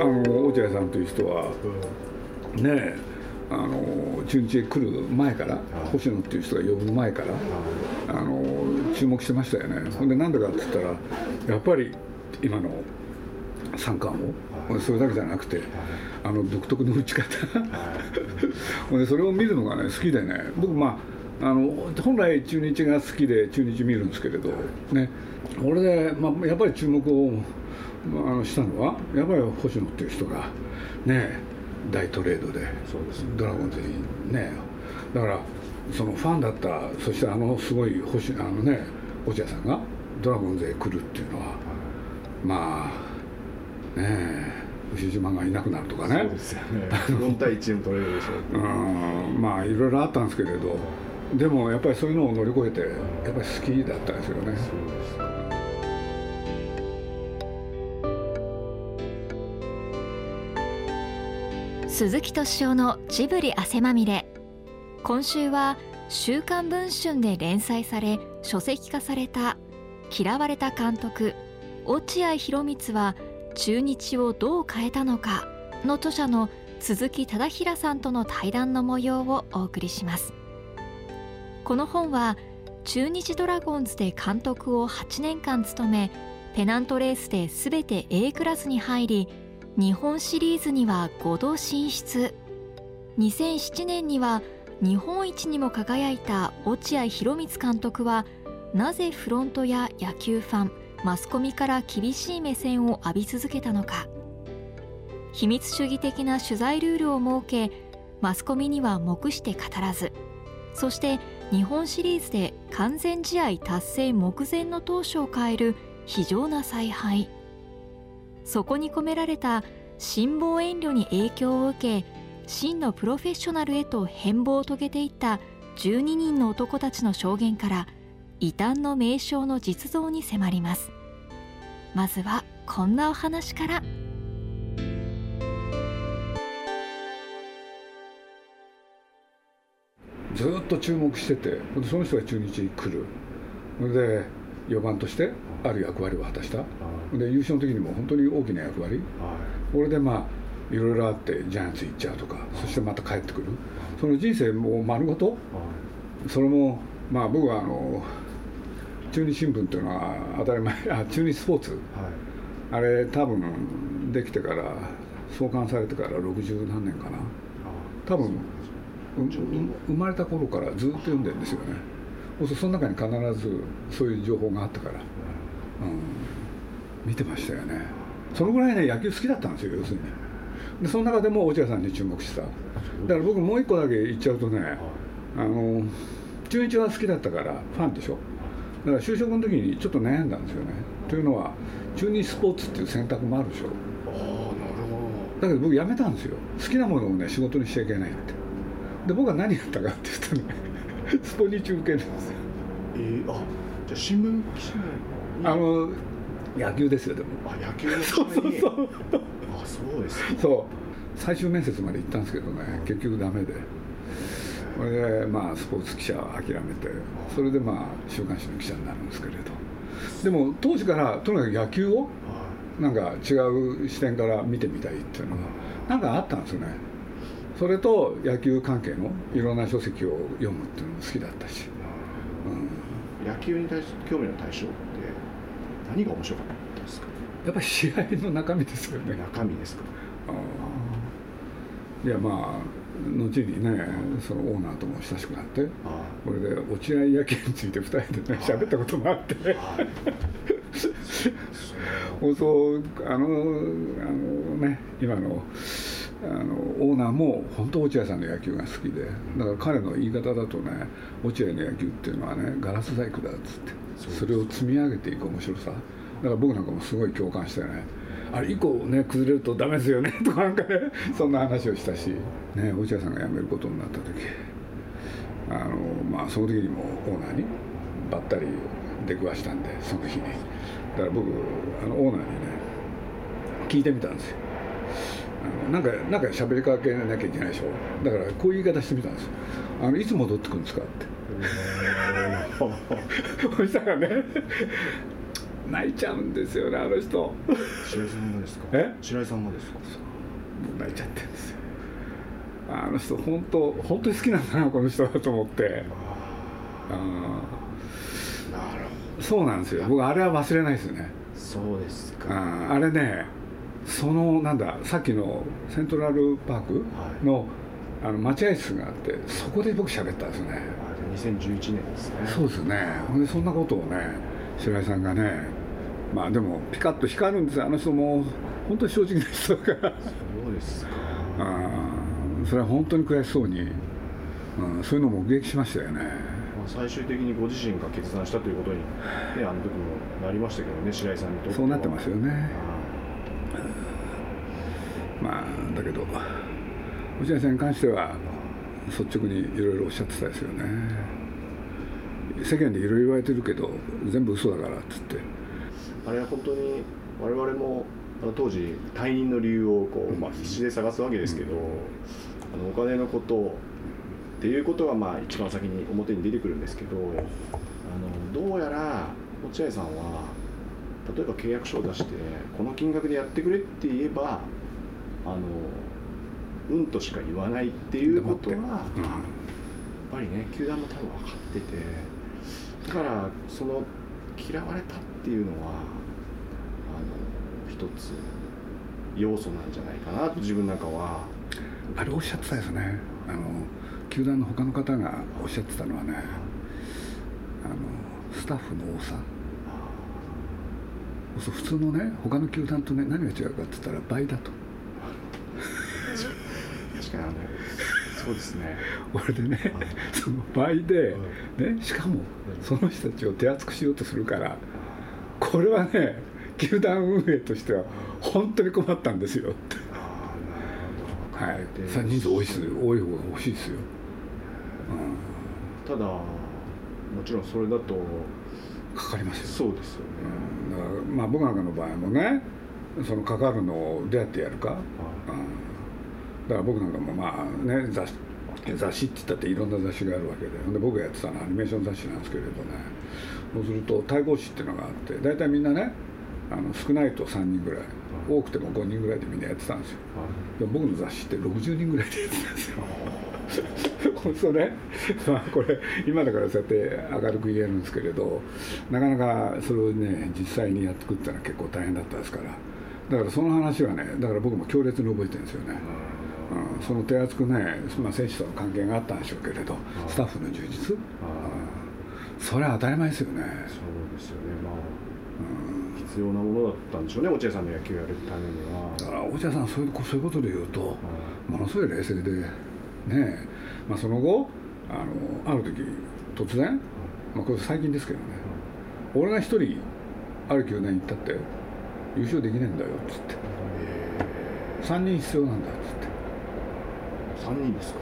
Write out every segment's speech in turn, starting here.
あの落合さんという人は、ねえあの中日へ来る前から、星野っていう人が呼ぶ前から、あの注目してましたよね。ほんでなんでかって言ったらやっぱり今の三冠を、それだけじゃなくて、あの独特の打ち方。でそれを見るのがね好きでね。僕まああの本来中日が好きで中日見るんですけれどね。俺で、まあ、やっぱり注目をあのしたのはやっぱり星野っていう人がね大トレードでドラゴンズにねだからそのファンだったそしてあのすごい星あのね落合さんがドラゴンズへ来るっていうのはまあねえ牛島がいなくなるとかね。そうですよね。4対1も取れるでしょうう。んまあいろいろあったんですけれどでもやっぱりそういうのを乗り越えてやっぱり好きだったんですよね。そうです鈴木敏夫のジブリ汗まみれ。今週は「週刊文春」で連載され書籍化された「嫌われた監督落合博満は中日をどう変えたのか」の著者の鈴木忠平さんとの対談の模様をお送りします。この本は中日ドラゴンズで監督を8年間務めペナントレースで全て A クラスに入り日本シリーズには5度進出。2007年には日本一にも輝いた落合博満監督はなぜフロントや野球ファンマスコミから厳しい目線を浴び続けたのか。秘密主義的な取材ルールを設けマスコミには目して語らず。そして日本シリーズで完全試合達成目前の投手を変える非常な采配。そこに込められた辛抱遠慮に影響を受け真のプロフェッショナルへと変貌を遂げていった12人の男たちの証言から異端の名称の実像に迫ります。まずはこんなお話から。ずっと注目しててその人が中日に来る。で4番としてある役割を果たした。で優勝の時にも本当に大きな役割、これでまあいろいろあってジャイアンツ行っちゃうとかそしてまた帰ってくる。その人生も丸ごとそれもまあ僕はあの中日新聞っていうのは当たり前あ中日スポーツ、あれ多分できてから創刊されてから60何年かな。多分生まれた頃からずっと読んでるんですよねその中に必ずそういう情報があったから、うん、見てましたよね。そのぐらいね野球好きだったんですよ要するに。でその中でも落合さんに注目した。だから僕もう一個だけ言っちゃうとねあの中日は好きだったからファンでしょ。だから就職の時にちょっと悩んだんですよね。というのは中日スポーツっていう選択もあるでしょ。ああなるほど。だけど僕辞めたんですよ。好きなものをね仕事にしちゃいけないって。で僕は何やったかって言うとねスポニチ受けるんですよ。えー、あじゃあ新聞記者あの野球ですよでも。あ野球のそうそうそう。あそうですそう。最終面接まで行ったんですけどね。結局ダメで。これでまあスポーツ記者は諦めて。それでまあ週刊誌の記者になるんですけれど。でも当時からとにかく野球をなんか違う視点から見てみたいっていうのがなんかあったんですよねそれと野球関係のいろんな書籍を読むっていうのも好きだったし、うん、野球に対して興味の対象って何が面白かったですか？やっぱり試合の中身ですよね。中身ですか？いやまあ後にねそのオーナーとも親しくなってこれで落合野球について2人でね喋ったこともあって。そうあのあのね今のあのオーナーも本当落合さんの野球が好きで。だから彼の言い方だとね落合の野球っていうのはねガラス細工だっつってそれを積み上げていく面白さ。だから僕なんかもすごい共感してねあれ以降ね崩れるとダメですよね とかなんかねそんな話をしたし、ね、落合さんが辞めることになった時。あの、まあ、その時にもオーナーにばったり出くわしたんでその日に。だから僕あのオーナーにね聞いてみたんですよ。なんかなんか喋りかけなきゃいけないでしょ？だからこういう言い方してみたんですよ。あのいつ戻ってくるんですかって。そしたらね泣いちゃうんですよねあの人。白井さんもですか？え？白井さんもですか？泣いちゃってるんですよ。あの人本当本当に好きなんだなこの人だと思って。あなるほそうなんですよ。僕あれは忘れないですね。どそうですか。ああれねそのなんださっきのセントラルパークの,、あの待合室があってそこで僕喋ったんですね。あ2011年ですね。そうですね。ほんでそんなことをね白井さんがねまあでもピカッと光るんですよ。あの人も本当に正直な人だから。そうですか。あーそれは本当に悔しそうに、うん、そういうのも目撃しましたよね。まあ最終的にご自身が決断したということに、ね、あの時もなりましたけどね白井さんにとっては。そうなってますよね。あまあだけど落合さんに関しては率直にいろいろおっしゃってたですよね。世間でいろいろ言われてるけど全部嘘だからっつって。あれは本当に我々も当時退任の理由をこう、まあ、必死で探すわけですけど、あのお金のことっていうことがまあ一番先に表に出てくるんですけどあのどうやら落合さんは例えば契約書を出してこの金額でやってくれって言えばあのうんとしか言わないっていうことはやっうんぱりね球団も多分分かっててだからその嫌われたっていうのはあの一つ要素なんじゃないかなと自分なんかは。あれおっしゃってたですね。あの球団の他の方がおっしゃってたのはねあのスタッフの多さ。そう普通のね他の球団とね何が違うかって言ったら倍だと確かにあのそうですね。俺でねはいその倍で、ね、しかもその人たちを手厚くしようとするからこれはね球団運営としては本当に困ったんですよ。ってはい。人数多いです多い方が欲しいですよ、ただもちろんそれだとうん、かかりますよ。そうですよね、うん。だからまあ僕なんかの場合もねそのかかるのをどうやってやるか、はい。うん、だから僕なんかもまあね雑誌雑誌って言ったっていろんな雑誌があるわけでで僕がやってたのはアニメーション雑誌なんですけれどね。そうすると対抗誌っていうのがあって大体みんなねあの少ないと3人ぐらい多くても5人ぐらいでみんなやってたんですよ。はいでも僕の雑誌って60人ぐらいでやってたんですよ。それまあこれ今だからそうやって明るく言えるんですけれどなかなかそれをね実際にやってくってのは結構大変だったですから。だからその話はねだから僕も強烈に覚えてるんですよね、うん、その手厚くね、まあ、選手との関係があったんでしょうけれどスタッフの充実、うん、それは当たり前ですよね、そうですよね。まあうん、必要なものだったんでしょうね落合さんの野球をやるためには。だから落合さんそういうそういうことで言うとものすごい冷静でねまあ、その後あのある時突然、まあ、これ最近ですけどね俺が一人ある球団に行ったって優勝できねえんだよっつって。3人必要なんだっつって3人ですか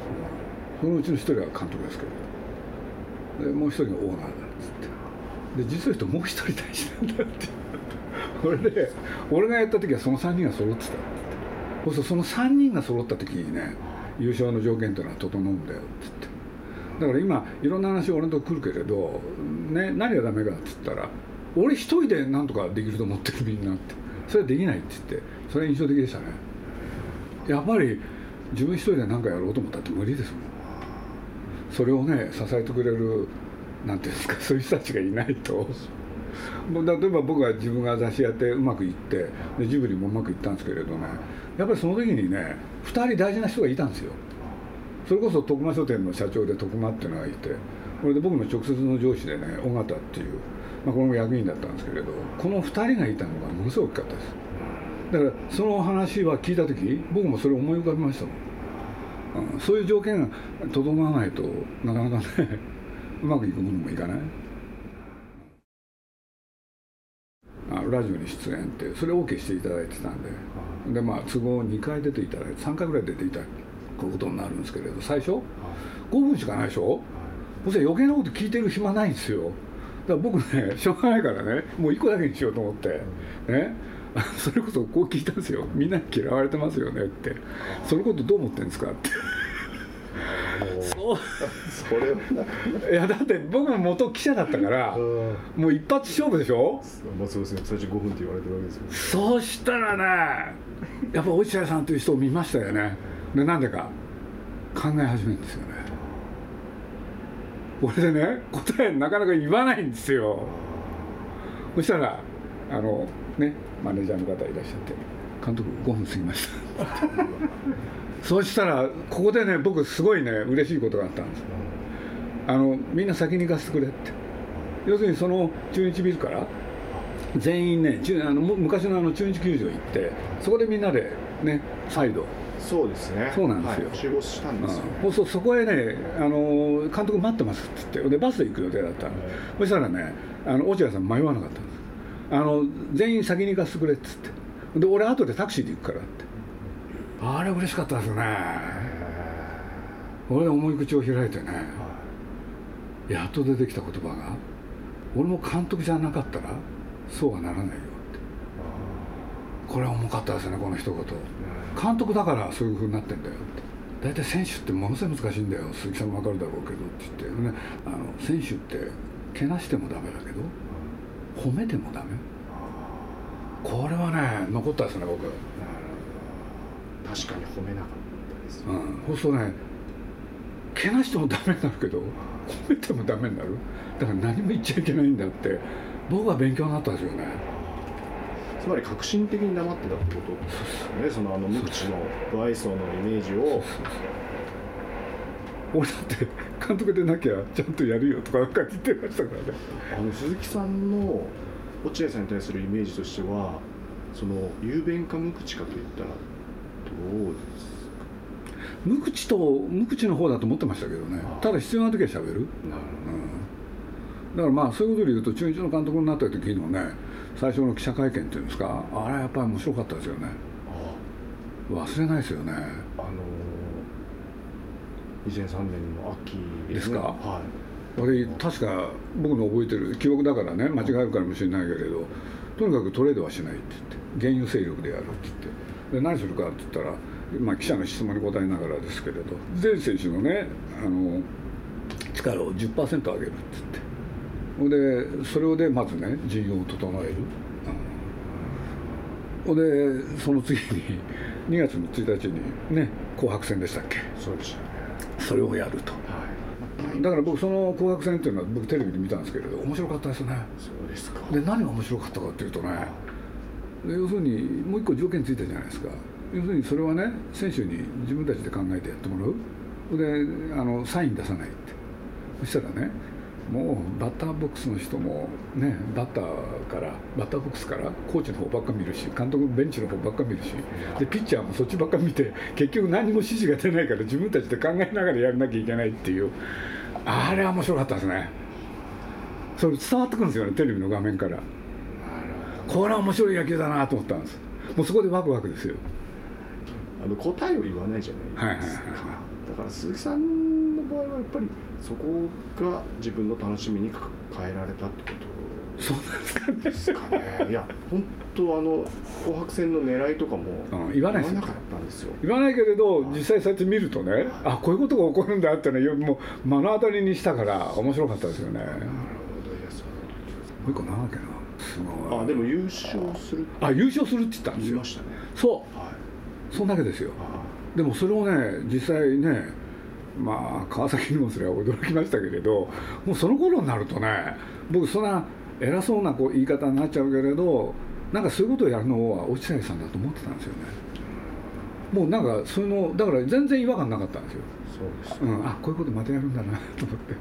そのうちの一人は監督ですけど。でもう一人がオーナーだっつって。で実を言うともう一人大事なんだって。これで俺がやった時はその3人が揃ってたってそうするとその3人が揃った時にね優勝の条件というのは整うんだよって言って。だから今いろんな話俺のとこ来るけれど、ね、何がダメかって言ったら俺一人でなんとかできると思ってるみんなって。それはできないって言って。それは印象的でしたね。やっぱり自分一人で何かやろうと思ったって無理ですもん。それをね支えてくれるなんていうんですかそういう人たちがいないと。例えば僕が自分が雑誌やってうまくいってでジブリもうまくいったんですけれどねやっぱりその時にね2人大事な人がいたんですよ。それこそ徳間書店の社長で徳間っていうのがいてこれで僕の直接の上司でね尾形っていう、まあ、これも役員だったんですけれどこの2人がいたのがものすごく大きかったです。だからその話は聞いた時僕もそれを思い浮かべましたもん、うん、そういう条件が整わないとなかなかねうまくいくものもいかない。あラジオに出演ってそれを OK していただいてたんで。でまあ都合2回出ていただいて3回ぐらい出ていただくことになるんですけれど最初5分しかないでしょ？そしたら余計なこと聞いてる暇ないんですよ。だから僕ねしょうがないからねもう1個だけにしようと思ってね。それこそこう聞いたんですよ。みんなに嫌われてますよねって。そのことどう思ってるんですかって。そそそれはいやだって僕も元記者だったからもう一発勝負でしょ？まあそうですね最初5分って言われてるわけですよ。ねそうしたらねやっぱ落合さんという人を見ましたよね。でなんでか。考え始めるんですよね。俺でね答えなかなか言わないんですよ。そしたらあのねマネージャーの方いらっしゃって。監督5分過ぎました。そうしたらここでね僕すごいね嬉しいことがあったんです。あのみんな先に行かせてくれって。要するにその中日ビルから全員ね中あのむ昔のあの中日球場行ってそこでみんなでね再度。そうですね。そうなんですよ。はい。集合したんですよ。うん、そうそこへねあの監督待ってますって言ってでバスで行く予定だったの、そしたらねあの落合さん迷わなかったんですあの全員先に行かせてくれっつって。で俺後でタクシーで行くからって。あれ嬉しかったですよね。俺で重い口を開いてね。やっと出てきた言葉が俺も監督じゃなかったらそうはならないよって。これは重かったですねこの一言。監督だからそういうふうになってんだよって。大体選手ってものすごい難しいんだよ。鈴木さんも分かるだろうけどって言って、ね、あの選手ってけなしてもダメだけど褒めてもダメ？これはね残ったですね僕。確かに褒めなかったです。ようん。そうするとねけなしてもダメになるけど褒めてもダメになる？だから何も言っちゃいけないんだって僕は勉強になったんですよね。つまり革新的に黙ってたってこと？ですよねそのあの無口の不愛想のイメージを俺だって監督でなきゃちゃんとやるよとかなんか言ってましたからね。あの鈴木さんの落合さんに対するイメージとしてはその雄弁か無口かといったらどうですか？無口と無口の方だと思ってましたけどね。ただ必要な時はしゃべる、なるうん、だからまあそういうことで言うと中日の監督になった時のね最初の記者会見っていうんですかあれはやっぱり面白かったですよね。忘れないですよね2003年の秋ですか。は俺確か僕の覚えてる記憶だからね間違えるかもしれないけれどとにかくトレードはしないって言って原油勢力でやるって言って。で何するかって言ったら、まあ、記者の質問に答えながらですけれど全選手のねあの力を10%上げるって言って。でそれをでまずね陣容を整える、でその次に2月の1日にね紅白戦でしたっけ。いそうでした。ねそれをやると。はい。だから僕その紅白戦っていうのは僕テレビで見たんですけれど面白かったですね。そうですか。で何が面白かったかっていうとねで要するにもう一個条件ついたじゃないですか。要するにそれはね選手に自分たちで考えてやってもらう。であのサイン出さないって。そしたらねもうバッターボックスの人もねバッターからバッターボックスからコーチの方ばっか見るし監督ベンチの方ばっか見るしでピッチャーもそっちばっか見て 結局何も指示が出ないから自分たちで考えながらやらなきゃいけないっていう。あれは面白かったですね。それ伝わってくるんですよねテレビの画面から。これは面白い野球だなと思ったんです。もうそこでワクワクですよ。あの答えを言わないじゃないですか、はいはいはいはだから鈴木さんの場合はやっぱりそこが自分の楽しみに変えられたってことそうなんですかね。ですかねいや本当あの紅白戦の狙いとかもうん言わないですよ。なかったんですよ。言わないけれど実際そうやって見るとねあこういうことが起こるんだってねよもう目の当たりにしたから面白かったですよね。なるほどいやそうもう一個なんだっけな。すごい。あでも優勝するあ優勝するって言ったんですよ。言いましたね。そはうそんだけですよ。でもそれをね実際ねまあ川崎にもそれは驚きましたけれどもうその頃になるとね僕そんな偉そうなこう言い方になっちゃうけれどなんかそういうことをやるのは落合さんだと思ってたんですよね。もうなんかそういうのだから全然違和感なかったんですよ、そうです。うん、あこういうことまたやるんだなと思って。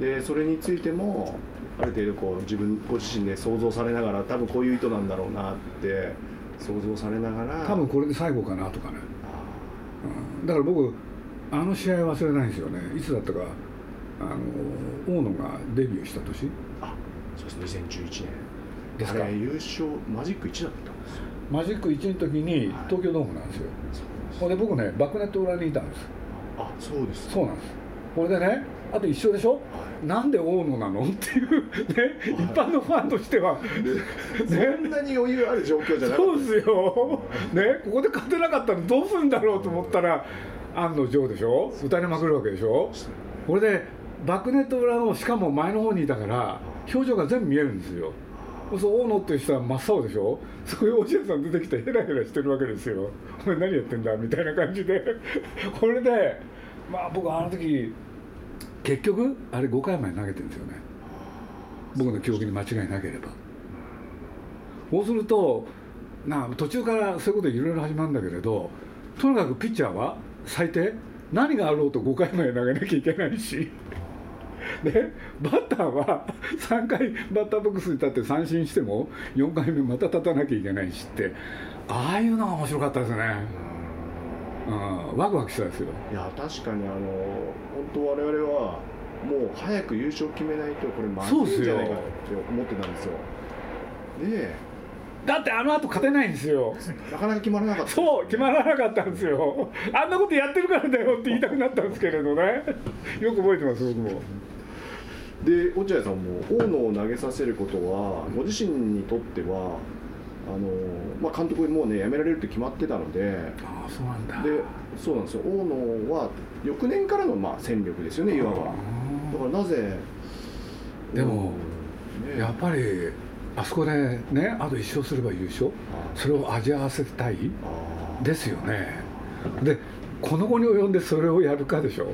でそれについてもある程度こう自分ご自身で想像されながら多分こういう意図なんだろうなって想像されながら。多分これで最後かなとかね、うん、だから僕あの試合忘れないんですよね。いつだったか。あの大野がデビューした年。あそうです2011年。ですか。優勝マジック1だったんですよ。マジック1の時に東京ドームなんですよ。ほんで僕ねバックネット裏にいたんです。あそうですそうなんです。これでねあと一緒でしょ。なんで大野なのっていうね一般のファンとしては。そんなに余裕ある状況じゃなかった。そうですよ。ね。ここで勝てなかったらどうするんだろうと思ったら案の定でしょ？打たれまくるわけでしょ？これでバックネット裏のしかも前の方にいたから表情が全部見えるんですよ。そう大野っていう人は真っ青でしょ？そういうおじいさん出てきてヘラヘラしてるわけですよ。お前何やってんだみたいな感じで。これでまあ僕あの時結局あれ5回まで投げてるんですよね。僕の記憶に間違いなければ。そうするとな途中からそういうこといろいろ始まるんだけれどとにかくピッチャーは最低何があろうと5回まで投げなきゃいけないし。でバッターは3回バッターボックスに立って三振しても4回目また立たなきゃいけないしって。ああいうのが面白かったですね。うん、ワクワクしたですよ。いや確かにあの本当我々はもう早く優勝決めないとこれまずいんじゃないかって思ってたんですよ。でだってあの後勝てないんですよ。なかなか決まらなかった、そう決まらなかったんですよ。あんなことやってるからだよって言いたくなったんですけれどね。よく覚えてます僕も。で落合さんも大野を投げさせることはご自身にとってはあのまあ、監督もうね辞められるって決まってたのであそうなんだ。でそうなんですよ。大野は翌年からのまあ戦力ですよねいわば。だからなぜでも、ね、やっぱりあそこでねあと1勝すれば優勝。それを味わわせたい。ですよね。でこの後に及んでそれをやるかでしょ。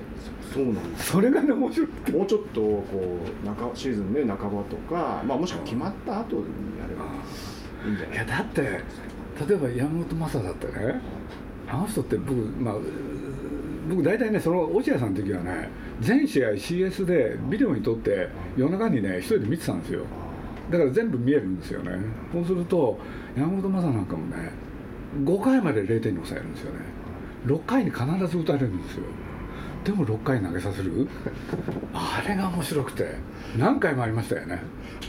そうなんです。それがね面白いもうちょっとこう中シーズンね半ばとか、まあ、もしくは決まった後にやればいいんじゃないいやだって例えば山本昌だってねあの人って僕まあ僕大体ねその落合さんの時はね全試合 CS でビデオに撮って夜中にね一人で見てたんですよだから全部見えるんですよね。そうすると山本昌なんかもね5回まで0点に抑えるんですよね。6回に必ず打たれるんですよ。でも6回投げさせる？あれが面白くて何回もありましたよね。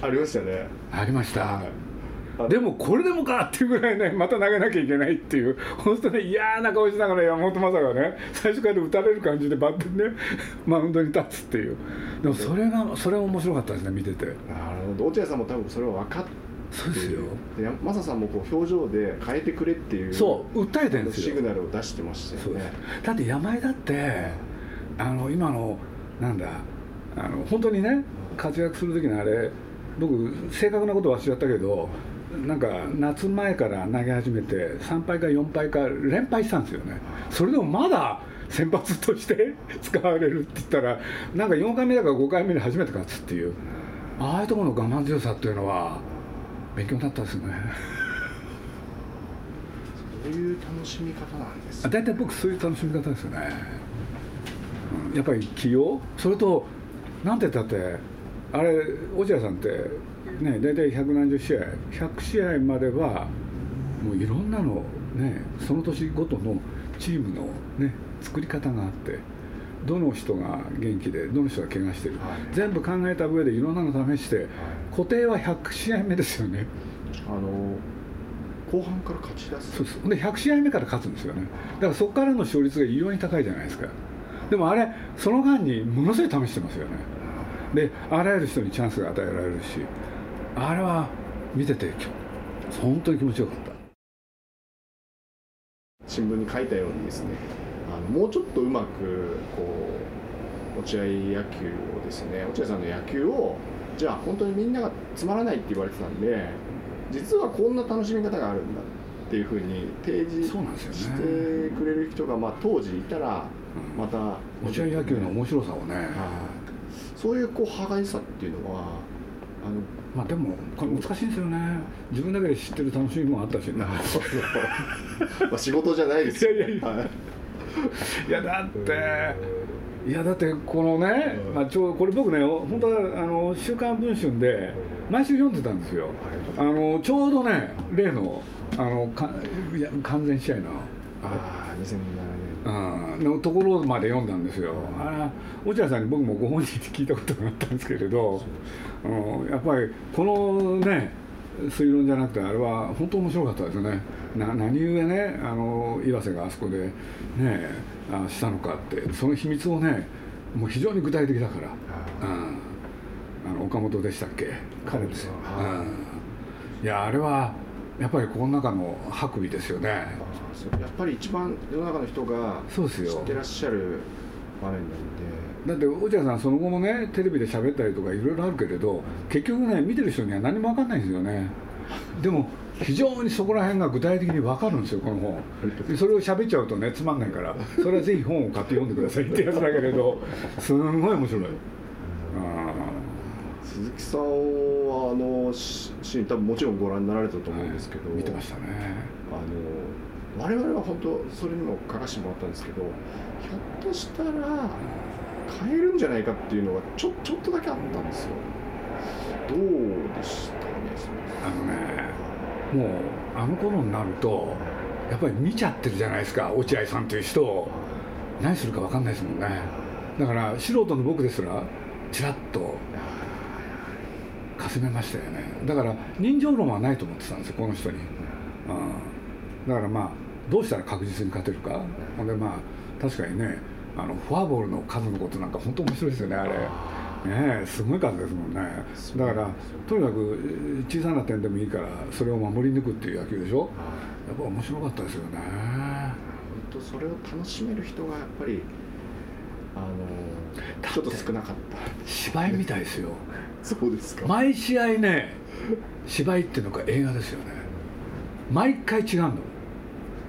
ありましたね。ありました、はいでもこれでもかっていうぐらいねまた投げなきゃいけないっていう本当ね嫌な顔しながら山本昌がね最初から打たれる感じでバッテンねマウンドに立つっていう。でもそれがそれは面白かったですね見てて。なるほど。落合さんも多分それは分かってそうですよ。でマサさんもこう表情で変えてくれっていうそう訴えてるんですよ。シグナルを出してましたよね。だって山井だってあの今のなんだあの本当にね活躍する時のあれ僕正確なこと忘れちゃったけどなんか夏前から投げ始めて3敗か4敗か連敗したんですよね。それでもまだ先発として使われるって言ったらなんか4回目だから5回目に初めて勝つっていう。ああいうところの我慢強さっていうのは勉強になったですね。そういう楽しみ方なんです、ね、大体僕そういう楽しみ方ですよね、うん、やっぱり起用？それとなんて言ったってあれ落合さんってね大体百何十試合。100試合まではもういろんなのねその年ごとのチームのね作り方があってどの人が元気でどの人が怪我してる、はい、全部考えた上でいろんなの試して、はい、固定は100試合目ですよね。あの後半から勝ち出す。そうですで100試合目から勝つんですよね。だからそこからの勝率が異様に高いじゃないですか。でもあれその間にものすごい試してますよね。であらゆる人にチャンスが与えられるしあれは見てて本当に気持ちよかった。新聞に書いたようにですねあのもうちょっとうまくこう落合野球をですね落合さんの野球をじゃあ本当にみんながつまらないって言われてたんで実はこんな楽しみ方があるんだっていうふうに提示してくれる人がまあ当時いたらまた、落合野球の面白さをね、そういうこう歯がゆさっていうのはあのまあでもこれ難しいんですよね。自分だけで知ってる楽しみもあったしな まあ仕事じゃないですよ、いやいやいや、はい、いやだっていやだってこのね、まあ、ちょこれ僕ね本当はあの「週刊文春」で毎週読んでたんですよ。あのちょうどね例のあのかいや完全試合の。ああ2007年、うん、のところまで読んだんですよ。落合さんに僕もご本人で聞いたことがあったんですけれどう。ん、やっぱりこのね推論じゃなくてあれは本当面白かったですね。な何故ねあの岩瀬があそこでねあしたのかって。その秘密をねもう非常に具体的だから、うん、あの岡本でしたっけ？彼ですよ、うん、いやあれはやっぱりこの中の白衣ですよねやっぱり一番世の中の人が知ってらっしゃる場面なんで。だって落合さんその後もねテレビで喋ったりとかいろいろあるけれど結局ね見てる人には何も分かんないんですよね。でも非常にそこら辺が具体的に分かるんですよこの本。それを喋っちゃうとねつまんないからそれはぜひ本を買って読んでくださいって やつだけれどすごい面白い。鈴木さんはあのシーン多分もちろんご覧になられたと思うんですけど、はい、見てましたね。あの我々は本当それにも書かせてもらったんですけどひょっとしたら変えるんじゃないかっていうのがちょちょっとだけあったんですよ。どうでしたねあのねもうあの頃になるとやっぱり見ちゃってるじゃないですか落合さんという人を。何するか分かんないですもんね。だから素人の僕ですらちらっとかすめましたよね。だから人情論はないと思ってたんですよこの人に、うん、だからまあどうしたら確実に勝てるか。ほんでまあ確かにねあのフォアボールの数のことなんか本当面白いですよねあれ。ねすごい数ですもんね。だからとにかく小さな点でもいいからそれを守り抜くっていう野球でしょ。やっぱ面白かったですよね。本当それを楽しめる人がやっぱりあのちょっと少なかった。芝居みたいですよ。そうですか。毎試合ね芝居っていうのが映画ですよね。毎回違うの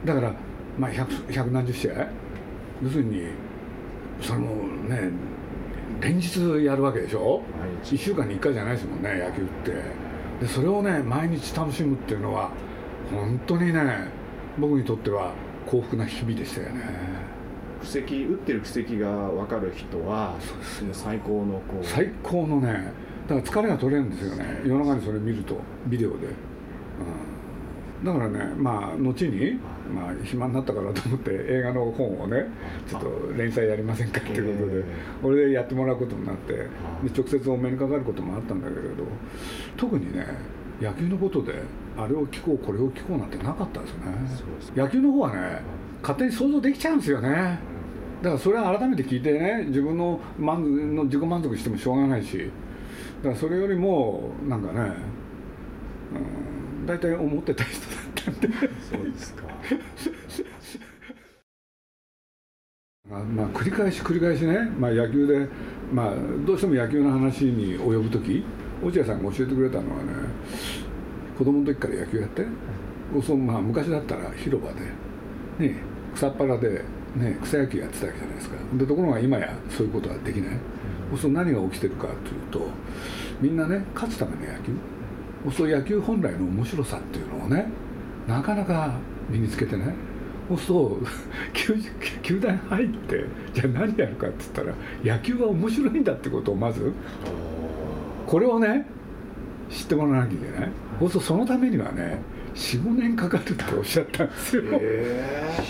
だからまあ百百何十試合？要するにそれもね連日やるわけでしょ？1週間に1回じゃないですもんね野球って。でそれをね毎日楽しむっていうのは本当にね僕にとっては幸福な日々でしたよね。布石打ってる布石が分かる人はそうです最高のこう最高のねだから疲れが取れるんですよね。夜中にそれ見るとビデオで、うんだからねまあ後に、まあ、暇になったからと思って映画の本をねちょっと連載やりませんかっていうことで俺でやってもらうことになってで直接お目にかかることもあったんだけれど特にね野球のことであれを聞こうこれを聞こうなんてなかったですよね。野球の方はね勝手に想像できちゃうんですよね。だからそれは改めて聞いてね自分の満の自己満足してもしょうがないしだからそれよりもなんかね、うん大体思ってた人だったんで。そうですか。まあ、まあ、繰り返し繰り返しね、まあ、野球で、まあ、どうしても野球の話に及ぶ時落合さんが教えてくれたのはね子供の時から野球やってそまあ、昔だったら広場で、ね、草っぱらで、ね、草野球やってたわけじゃないですか。でところが今やそういうことはできない、そうすると何が起きてるかというとみんなね勝つための野球そう野球本来の面白さっていうのをねなかなか身につけてねそうすると球団入ってじゃあ何やるかって言ったら野球は面白いんだってことをまずこれをね知ってもらわなきゃいけないそうするとそのためにはね45年かかるっておっしゃったんですよ。えー、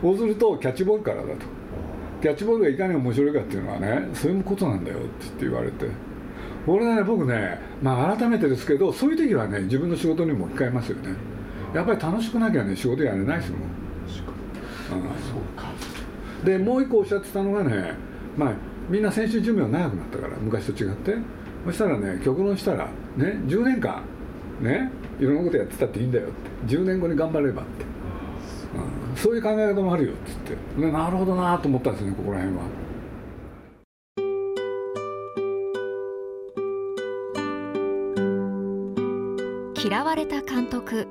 そうするとキャッチボールからだとキャッチボールがいかに面白いかっていうのはねそういうことなんだよって言われて。これね僕ね、まあ、改めてですけどそういう時はね自分の仕事にも控えますよね。やっぱり楽しくなきゃね仕事やれないですもん、うん、そうか。でもう一個おっしゃってたのがね、まあ、みんな選手寿命長くなったから昔と違って。そしたらね極論したらね10年間ねいろんなことやってたっていいんだよって。10年後に頑張ればって、うん、そういう考え方もあるよっつって。なるほどなと思ったんですねここら辺は。嫌われた監督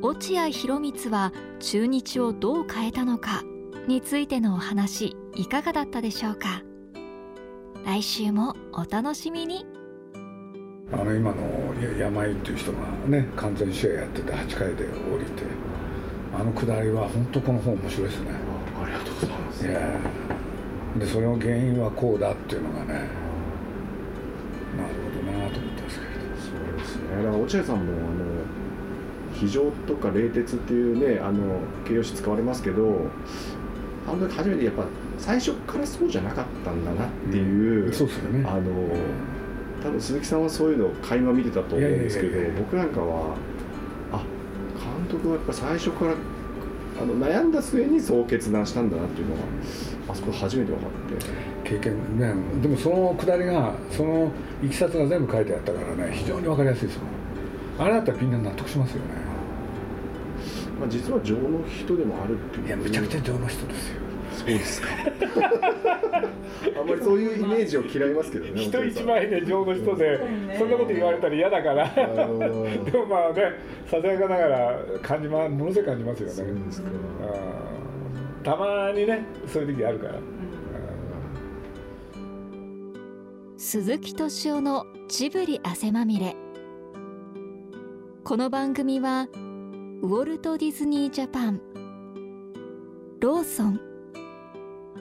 落合博満は中日をどう変えたのかについてのお話いかがだったでしょうか？来週もお楽しみに。あの今の山井っていう人がね完全試合やってて8回で降りてあのくだりは本当この本面白いですね。ありがとうございます。いやでそれの原因はこうだっていうのがねなるほどなと思ってますけどそうですね。だから落合さんもあの非常とか冷徹っていうねあの形容詞使われますけどあの時初めてやっぱ最初からそうじゃなかったんだなっていう、うん、そうですよねあの多分鈴木さんはそういうのを垣間見てたと思うんですけど僕なんかはあ監督はやっぱ最初からあの悩んだ末にそう決断したんだなっていうのがあそこで初めて分かって。経験ねでもそのくだりがそのいきさつが全部書いてあったからね非常に分かりやすいですもんあれだったらみんな納得しますよね。まあ実は情の人でもあるっていう。いやめちゃくちゃ情の人ですよそうですか。あんまりそういうイメージを嫌いますけどね 人一倍で情の人で、そんなこと言われたら嫌だから。でもまあねささやかながら感じまものすごい感じますよね。そうですか。たまにねそういう時あるから、鈴木敏夫のジブリ汗まみれ。この番組はウォルト・ディズニー・ジャパン。ローソン